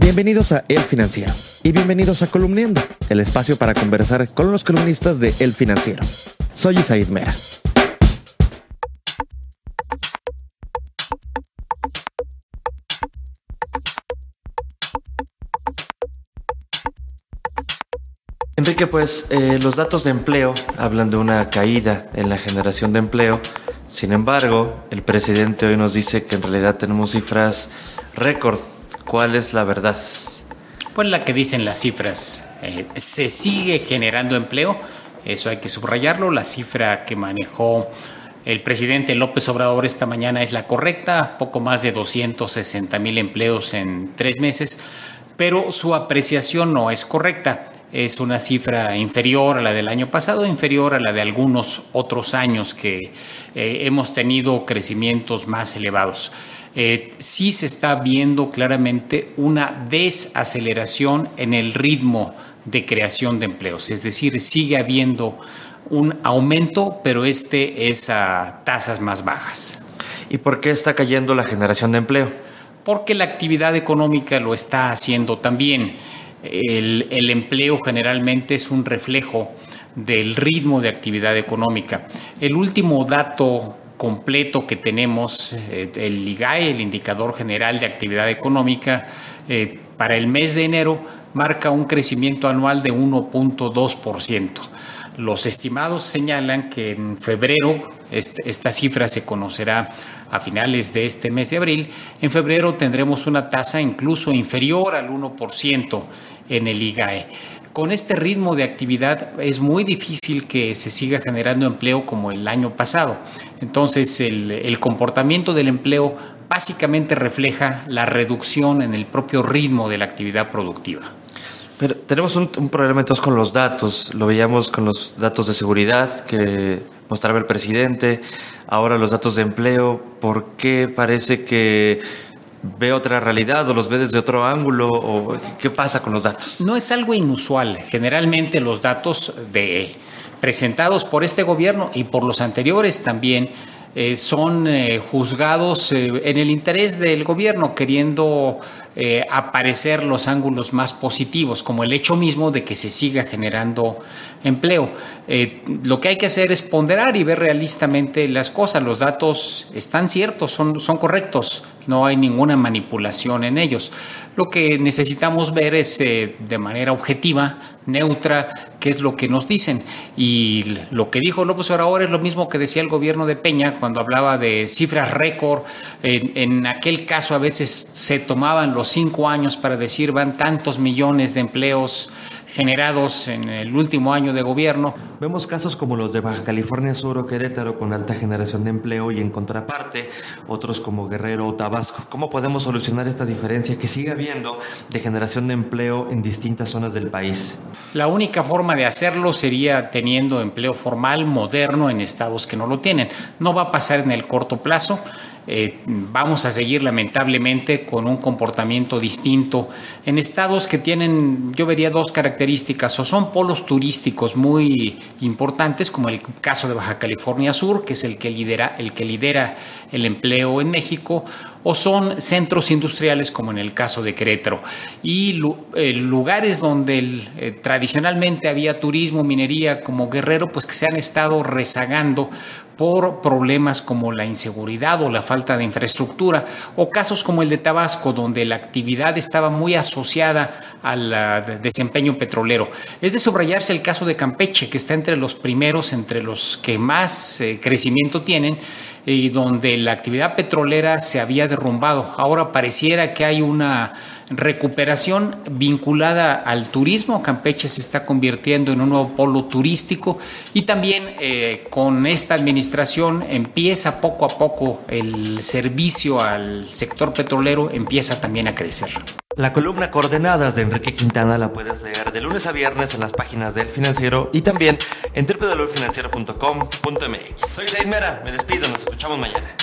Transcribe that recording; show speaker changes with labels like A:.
A: Bienvenidos a El Financiero y bienvenidos a Columniendo, el espacio para conversar con los columnistas de El Financiero. Soy Isaid Mera. Enrique, pues eh, los datos de empleo hablan de una caída en la generación de empleo. Sin embargo, el presidente hoy nos dice que en realidad tenemos cifras récord ¿Cuál es la verdad?
B: Pues la que dicen las cifras. Eh, se sigue generando empleo, eso hay que subrayarlo. La cifra que manejó el presidente López Obrador esta mañana es la correcta, poco más de 260 mil empleos en tres meses, pero su apreciación no es correcta. Es una cifra inferior a la del año pasado, inferior a la de algunos otros años que eh, hemos tenido crecimientos más elevados. Eh, sí se está viendo claramente una desaceleración en el ritmo de creación de empleos, es decir, sigue habiendo un aumento, pero este es a tasas más bajas.
A: ¿Y por qué está cayendo la generación de empleo?
B: Porque la actividad económica lo está haciendo también. El, empleo generalmente es un reflejo del ritmo de actividad económica. El último dato completo que tenemos, eh, el IGAE, el Indicador General de Actividad Económica, eh, para el mes de enero marca un crecimiento anual de 1.2%. Los estimados señalan que en febrero, esta cifra se conocerá a finales de este mes de abril, en febrero tendremos una tasa incluso inferior al 1% en el IGAE con este ritmo de actividad es muy difícil que se siga generando empleo como el año pasado. Entonces, el, comportamiento del empleo básicamente refleja la reducción en el propio ritmo de la actividad productiva.
A: Pero tenemos un, problema entonces con los datos. Lo veíamos con los datos de seguridad que mostraba el presidente, ahora los datos de empleo. ¿Por qué parece que ve otra realidad o los ve desde otro ángulo o qué pasa con los datos?
B: No es algo inusual. Generalmente los datos de, presentados por este gobierno y por los anteriores también eh, son eh, juzgados eh, en el interés del gobierno, queriendo aparecer los ángulos más positivos, como el hecho mismo de que se siga generando empleo. lo que hay que hacer es ponderar y ver realistamente las cosas. Los datos están ciertos, son, son correctos, no hay ninguna manipulación en ellos. Lo que necesitamos ver es eh, de manera objetiva, neutra, qué es lo que nos dicen. Y lo que dijo López Obrador es lo mismo que decía el gobierno de Peña cuando hablaba de cifras récord. en aquel caso a veces se tomaban los cinco años para decir van tantos millones de empleos generados en el último año de gobierno.
A: Vemos casos como los de Baja California Sur o Querétaro con alta generación de empleo y en contraparte otros como Guerrero o Tabasco. ¿Cómo podemos solucionar esta diferencia que sigue habiendo de generación de empleo en distintas zonas del país?
B: La única forma de hacerlo sería teniendo empleo formal, moderno, en estados que no lo tienen. No va a pasar en el corto plazo. Eh, vamos a seguir lamentablemente con un comportamiento distinto en estados que tienen, yo vería dos características, o son polos turísticos muy importantes, como el caso de Baja California Sur, que es el que lidera el, que lidera el empleo en México, o son centros industriales como en el caso de Querétaro. Y eh, lugares donde eh, tradicionalmente había turismo, minería como Guerrero, pues que se han estado rezagando por problemas como la inseguridad o la falta de infraestructura, o casos como el de Tabasco, donde la actividad estaba muy asociada al desempeño petrolero. Es de subrayarse el caso de Campeche, que está entre los primeros, entre los que más eh, crecimiento tienen, y donde la actividad petrolera se había derrumbado. Ahora pareciera que hay una recuperación vinculada al turismo. Campeche se está convirtiendo en un nuevo polo turístico y también eh, con esta administración empieza poco a poco el servicio al sector petrolero, empieza también a crecer.
A: La columna Coordenadas de Enrique Quintana la puedes leer de lunes a viernes en las páginas del Financiero y también en www.financiero.com.mx. Soy Mera, me despido, nos escuchamos mañana.